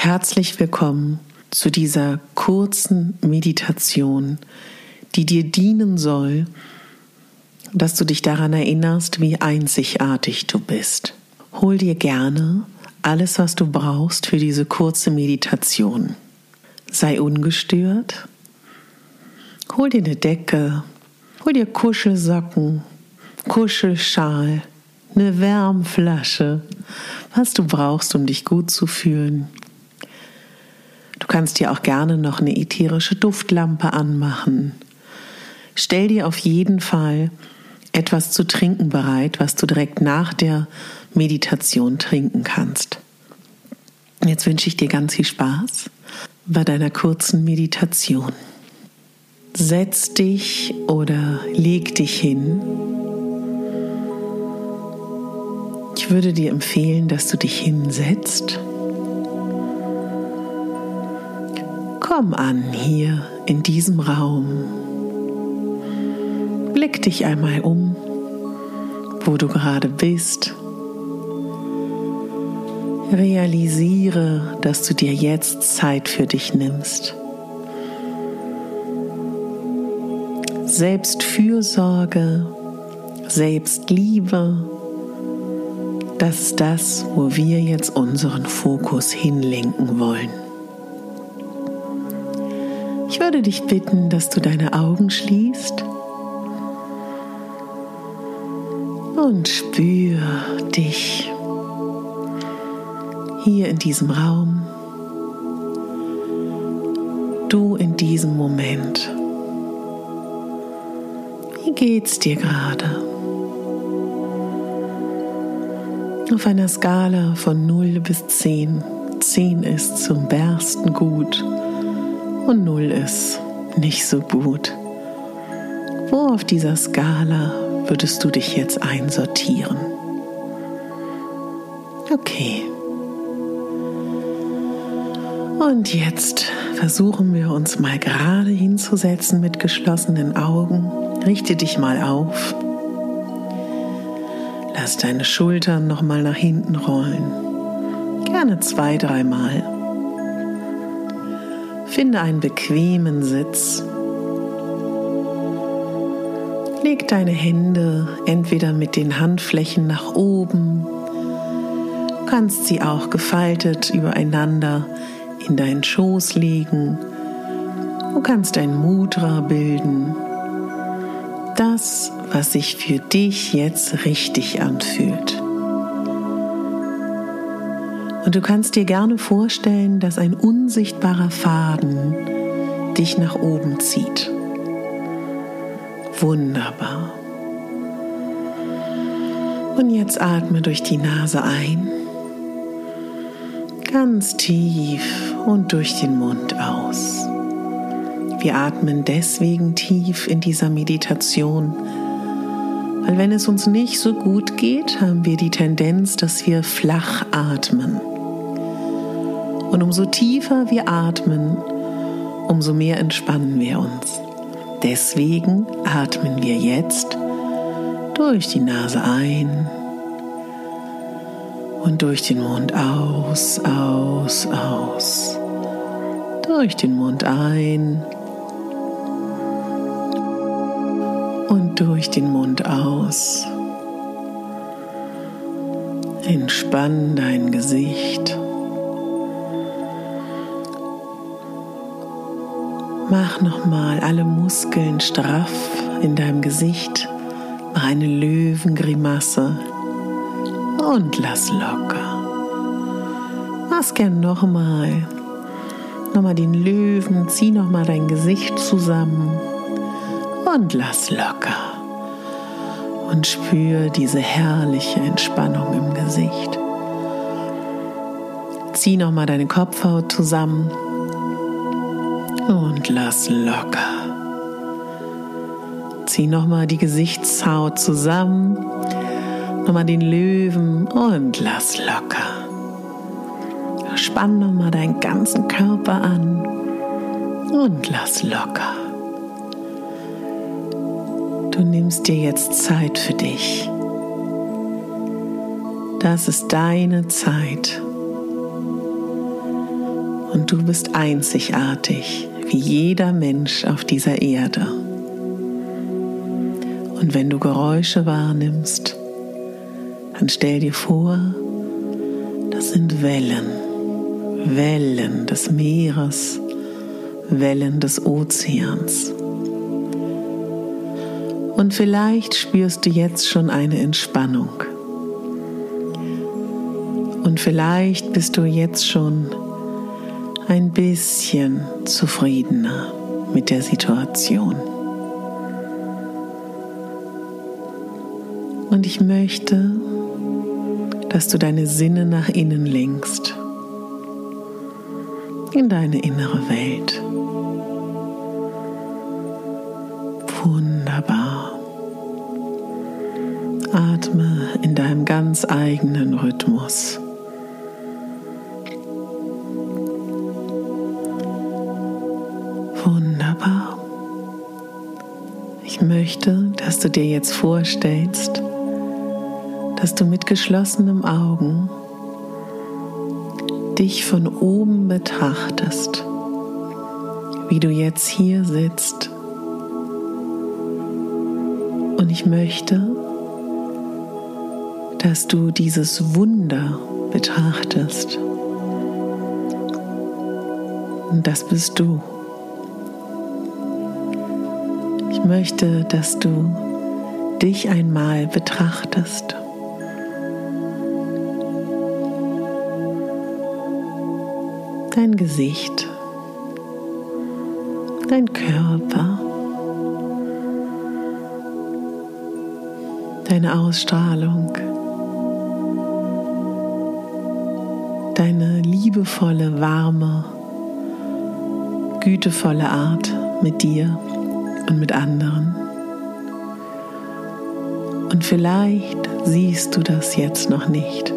Herzlich willkommen zu dieser kurzen Meditation, die dir dienen soll, dass du dich daran erinnerst, wie einzigartig du bist. Hol dir gerne alles, was du brauchst für diese kurze Meditation. Sei ungestört. Hol dir eine Decke, hol dir Kuschelsocken, Kuschelschal, eine Wärmflasche, was du brauchst, um dich gut zu fühlen. Du kannst dir auch gerne noch eine ätherische Duftlampe anmachen. Stell dir auf jeden Fall etwas zu trinken bereit, was du direkt nach der Meditation trinken kannst. Jetzt wünsche ich dir ganz viel Spaß bei deiner kurzen Meditation. Setz dich oder leg dich hin. Ich würde dir empfehlen, dass du dich hinsetzt Komm an hier in diesem Raum. Blick dich einmal um, wo du gerade bist. Realisiere, dass du dir jetzt Zeit für dich nimmst. Selbstfürsorge, Selbstliebe, das ist das, wo wir jetzt unseren Fokus hinlenken wollen. Ich würde dich bitten, dass du deine Augen schließt und spür dich hier in diesem Raum, du in diesem Moment. Wie geht's dir gerade? Auf einer Skala von 0 bis 10. 10 ist zum Bersten gut und 0 ist nicht so gut. Wo auf dieser Skala würdest du dich jetzt einsortieren? Okay. Und jetzt versuchen wir uns mal gerade hinzusetzen mit geschlossenen Augen. Richte dich mal auf. Lass deine Schultern noch mal nach hinten rollen. Gerne zwei, dreimal. Finde einen bequemen Sitz. Leg deine Hände entweder mit den Handflächen nach oben, du kannst sie auch gefaltet übereinander in deinen Schoß legen. Du kannst ein Mudra bilden. Das, was sich für dich jetzt richtig anfühlt. Und du kannst dir gerne vorstellen, dass ein unsichtbarer Faden dich nach oben zieht. Wunderbar. Und jetzt atme durch die Nase ein, ganz tief und durch den Mund aus. Wir atmen deswegen tief in dieser Meditation, weil wenn es uns nicht so gut geht, haben wir die Tendenz, dass wir flach atmen. Und umso tiefer wir atmen, umso mehr entspannen wir uns. Deswegen atmen wir jetzt durch die Nase ein und durch den Mund aus, aus, aus. Durch den Mund ein durch den Mund aus. Entspann dein Gesicht. Mach nochmal alle Muskeln straff in deinem Gesicht. Mach eine Löwengrimasse und lass locker. Mach's gern nochmal. Nochmal den Löwen, zieh nochmal dein Gesicht zusammen und lass locker. Und spür diese herrliche Entspannung im Gesicht. Zieh nochmal deine Kopfhaut zusammen und lass locker. Zieh nochmal die Gesichtshaut zusammen, nochmal den Löwen und lass locker. Spann nochmal deinen ganzen Körper an und lass locker. Du nimmst dir jetzt Zeit für dich. Das ist deine Zeit. Und du bist einzigartig, wie jeder Mensch auf dieser Erde. Und wenn du Geräusche wahrnimmst, dann stell dir vor, das sind Wellen, Wellen des Meeres, Wellen des Ozeans. Und vielleicht spürst du jetzt schon eine Entspannung. Und vielleicht bist du jetzt schon ein bisschen zufriedener mit der Situation. Und ich möchte, dass du deine Sinne nach innen lenkst, in deine innere Welt. Atme in deinem ganz eigenen Rhythmus. Wunderbar. Ich möchte, dass du dir jetzt vorstellst, dass du mit geschlossenen Augen dich von oben betrachtest, wie du jetzt hier sitzt. Und ich möchte, dass du dieses Wunder betrachtest. Und das bist du. Ich möchte, dass du dich einmal betrachtest. Dein Gesicht, dein Körper, deine Ausstrahlung. Deine liebevolle, warme, gütevolle Art mit dir und mit anderen. Und vielleicht siehst du das jetzt noch nicht.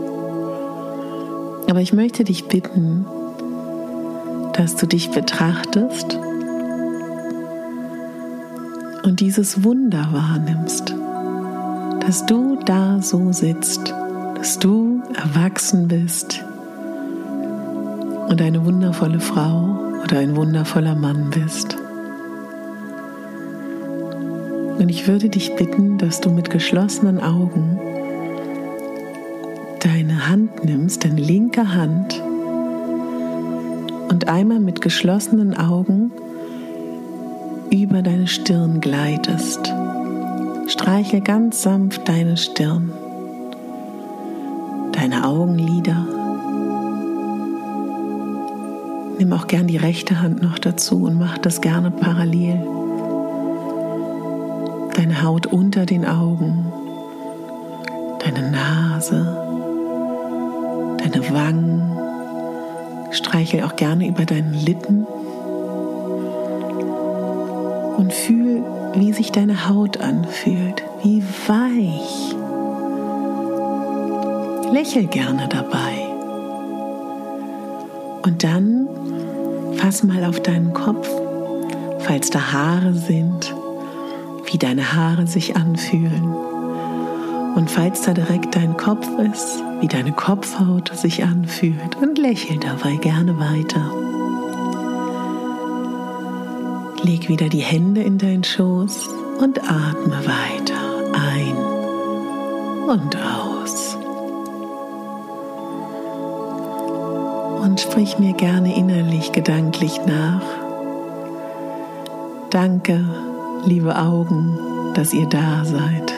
Aber ich möchte dich bitten, dass du dich betrachtest und dieses Wunder wahrnimmst, dass du da so sitzt, dass du erwachsen bist und eine wundervolle Frau oder ein wundervoller Mann bist. Und ich würde dich bitten, dass du mit geschlossenen Augen deine Hand nimmst, deine linke Hand, und einmal mit geschlossenen Augen über deine Stirn gleitest. Streiche ganz sanft deine Stirn, deine Augenlider Nimm auch gern die rechte Hand noch dazu und mach das gerne parallel. Deine Haut unter den Augen, deine Nase, deine Wangen. Streichel auch gerne über deinen Lippen und fühl, wie sich deine Haut anfühlt, wie weich. Lächel gerne dabei. Und dann Fass mal auf deinen Kopf, falls da Haare sind, wie deine Haare sich anfühlen. Und falls da direkt dein Kopf ist, wie deine Kopfhaut sich anfühlt und lächel dabei gerne weiter. Leg wieder die Hände in deinen Schoß und atme weiter ein und aus. Sprich mir gerne innerlich, gedanklich nach. Danke, liebe Augen, dass ihr da seid.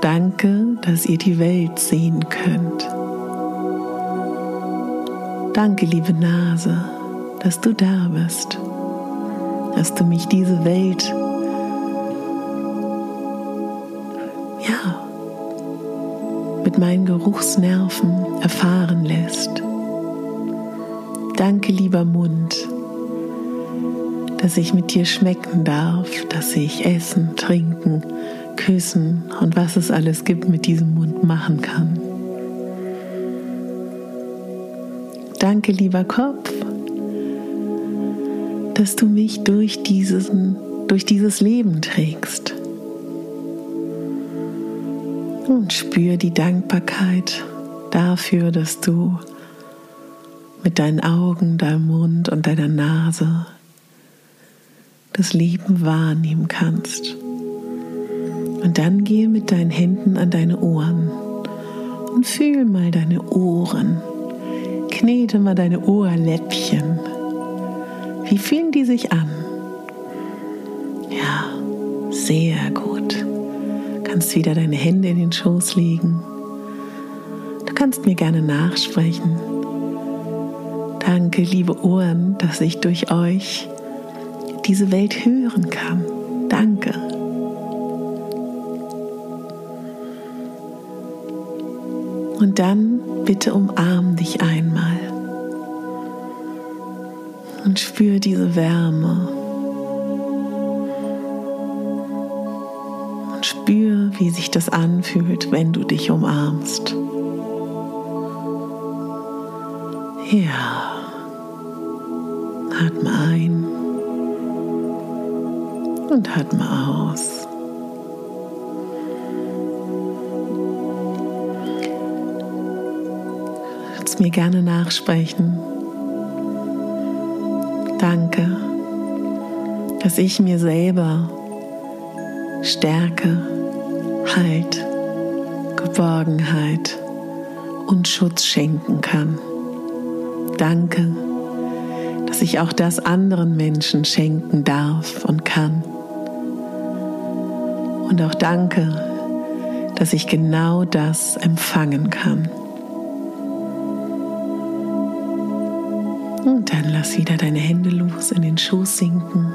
Danke, dass ihr die Welt sehen könnt. Danke, liebe Nase, dass du da bist, dass du mich diese Welt, ja, mit meinen Geruchsnerven erfahren lässt. Danke, lieber Mund, dass ich mit dir schmecken darf, dass ich essen, trinken, küssen und was es alles gibt mit diesem Mund machen kann. Danke, lieber Kopf, dass du mich durch, diesen, durch dieses Leben trägst. Und spür die Dankbarkeit dafür, dass du mit deinen Augen, deinem Mund und deiner Nase das Leben wahrnehmen kannst. Und dann gehe mit deinen Händen an deine Ohren und fühl mal deine Ohren. Knete mal deine Ohrläppchen. Wie fühlen die sich an? Ja, sehr gut. Du kannst wieder deine Hände in den Schoß legen. Du kannst mir gerne nachsprechen. Danke, liebe Ohren, dass ich durch euch diese Welt hören kann. Danke. Und dann bitte umarm dich einmal und spür diese Wärme. Und spür, wie sich das anfühlt, wenn du dich umarmst. Ja. Atme ein und atme aus. Kannst mir gerne nachsprechen. Danke, dass ich mir selber Stärke, Halt, Geborgenheit und Schutz schenken kann. Danke, dass ich auch das anderen Menschen schenken darf und kann. Und auch danke, dass ich genau das empfangen kann. Und dann lass wieder deine Hände los in den Schoß sinken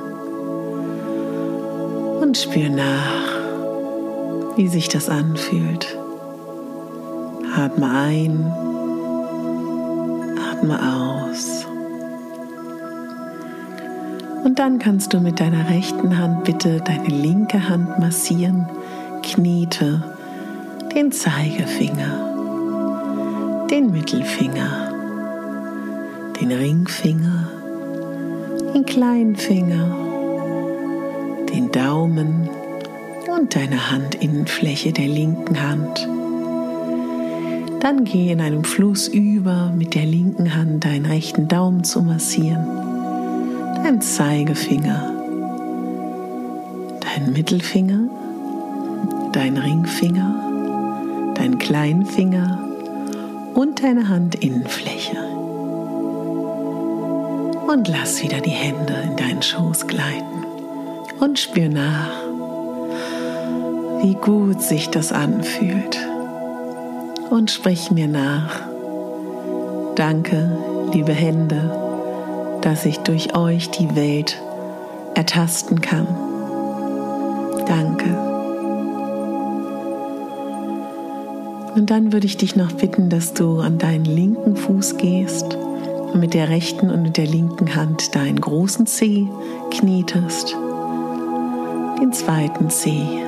und spür nach, wie sich das anfühlt. Atme ein, atme aus. Und dann kannst du mit deiner rechten Hand bitte deine linke Hand massieren, knete den Zeigefinger, den Mittelfinger, den Ringfinger, den kleinen Finger, den Daumen und deine Handinnenfläche der linken Hand. Dann geh in einem Fluss über, mit der linken Hand deinen rechten Daumen zu massieren dein Zeigefinger, dein Mittelfinger, dein Ringfinger, dein Kleinfinger und deine Handinnenfläche. Und lass wieder die Hände in deinen Schoß gleiten und spür nach, wie gut sich das anfühlt. Und sprich mir nach. Danke, liebe Hände dass ich durch euch die Welt ertasten kann. Danke. Und dann würde ich dich noch bitten, dass du an deinen linken Fuß gehst und mit der rechten und mit der linken Hand deinen großen Zeh knietest, den zweiten Zeh,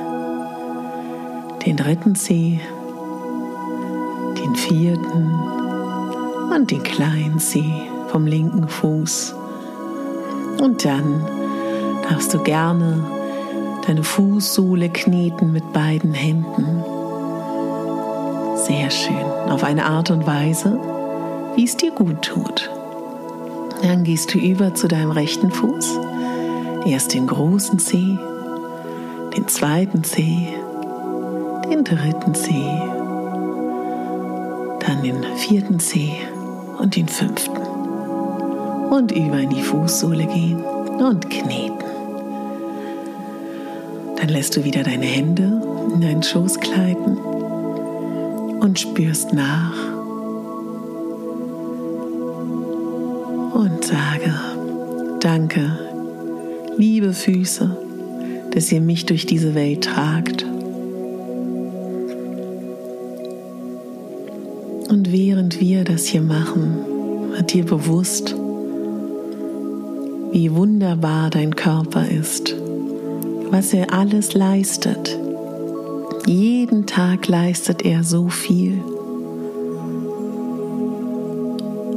den dritten Zeh, den vierten und den kleinen Zeh vom linken Fuß. Und dann darfst du gerne deine Fußsohle kneten mit beiden Händen. Sehr schön, auf eine Art und Weise, wie es dir gut tut. Dann gehst du über zu deinem rechten Fuß. Erst den großen Zeh, den zweiten Zeh, den dritten Zeh, dann den vierten Zeh und den fünften und über in die Fußsohle gehen und kneten. Dann lässt du wieder deine Hände in deinen Schoß gleiten und spürst nach und sage, danke, liebe Füße, dass ihr mich durch diese Welt tragt. Und während wir das hier machen, wird dir bewusst, wie wunderbar dein Körper ist, was er alles leistet. Jeden Tag leistet er so viel.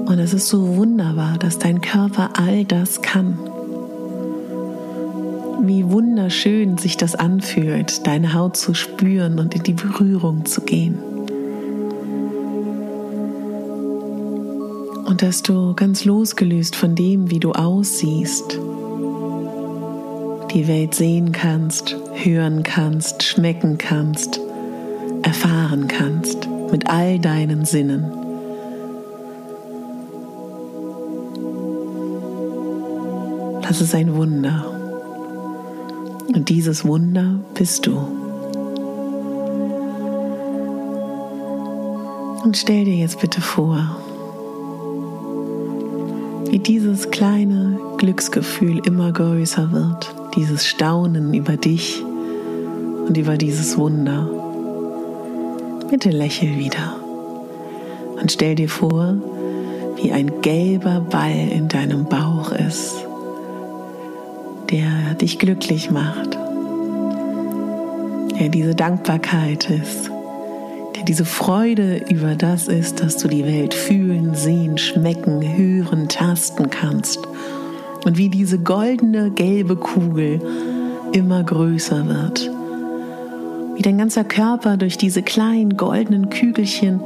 Und es ist so wunderbar, dass dein Körper all das kann. Wie wunderschön sich das anfühlt, deine Haut zu spüren und in die Berührung zu gehen. Und dass du ganz losgelöst von dem, wie du aussiehst, die Welt sehen kannst, hören kannst, schmecken kannst, erfahren kannst mit all deinen Sinnen. Das ist ein Wunder. Und dieses Wunder bist du. Und stell dir jetzt bitte vor, wie dieses kleine Glücksgefühl immer größer wird, dieses Staunen über dich und über dieses Wunder. Bitte lächel wieder und stell dir vor, wie ein gelber Ball in deinem Bauch ist der dich glücklich macht, der diese Dankbarkeit ist, diese Freude über das ist, dass du die Welt fühlen, sehen, schmecken, hören, tasten kannst und wie diese goldene, gelbe Kugel immer größer wird. Wie dein ganzer Körper durch diese kleinen goldenen Kügelchen,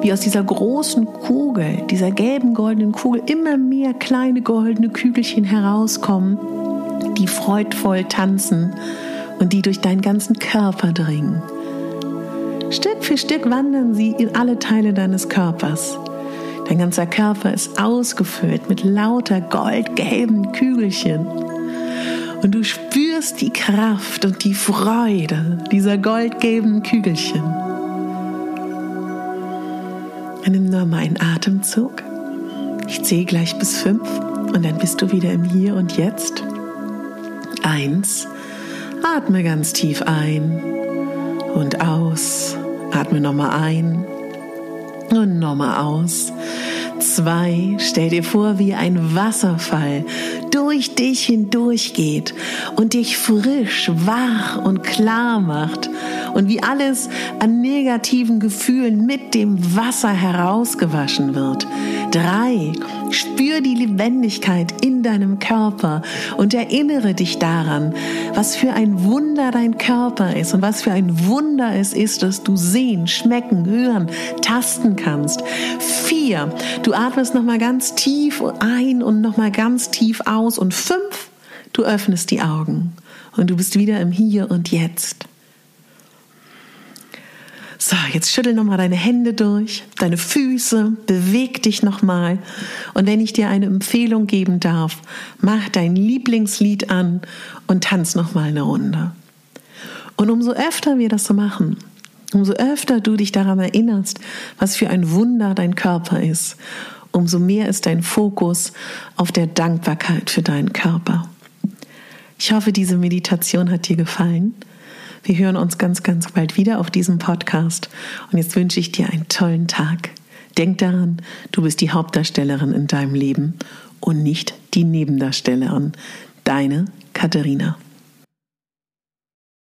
wie aus dieser großen Kugel, dieser gelben goldenen Kugel, immer mehr kleine goldene Kügelchen herauskommen die freudvoll tanzen und die durch deinen ganzen Körper dringen. Stück für Stück wandern sie in alle Teile deines Körpers. Dein ganzer Körper ist ausgefüllt mit lauter goldgelben Kügelchen. Und du spürst die Kraft und die Freude dieser goldgelben Kügelchen. Nimm nur mal einen Atemzug. Ich zähle gleich bis fünf und dann bist du wieder im Hier und Jetzt. Eins, atme ganz tief ein und aus. Atme nochmal ein und nochmal aus. Zwei, stell dir vor, wie ein Wasserfall durch dich hindurch geht und dich frisch, wach und klar macht und wie alles an negativen Gefühlen mit dem Wasser herausgewaschen wird. Drei, spür die Lebendigkeit in deinem Körper und erinnere dich daran, was für ein Wunder dein Körper ist und was für ein Wunder es ist, dass du sehen, schmecken, hören, tasten kannst. Vier, du atmest nochmal ganz tief ein und nochmal ganz tief aus und fünf, du öffnest die Augen und du bist wieder im Hier und Jetzt. So, jetzt schüttel nochmal deine Hände durch, deine Füße, beweg dich nochmal. Und wenn ich dir eine Empfehlung geben darf, mach dein Lieblingslied an und tanz nochmal eine Runde. Und umso öfter wir das so machen, umso öfter du dich daran erinnerst, was für ein Wunder dein Körper ist, umso mehr ist dein Fokus auf der Dankbarkeit für deinen Körper. Ich hoffe, diese Meditation hat dir gefallen. Wir hören uns ganz, ganz bald wieder auf diesem Podcast. Und jetzt wünsche ich dir einen tollen Tag. Denk daran, du bist die Hauptdarstellerin in deinem Leben und nicht die Nebendarstellerin. Deine Katharina.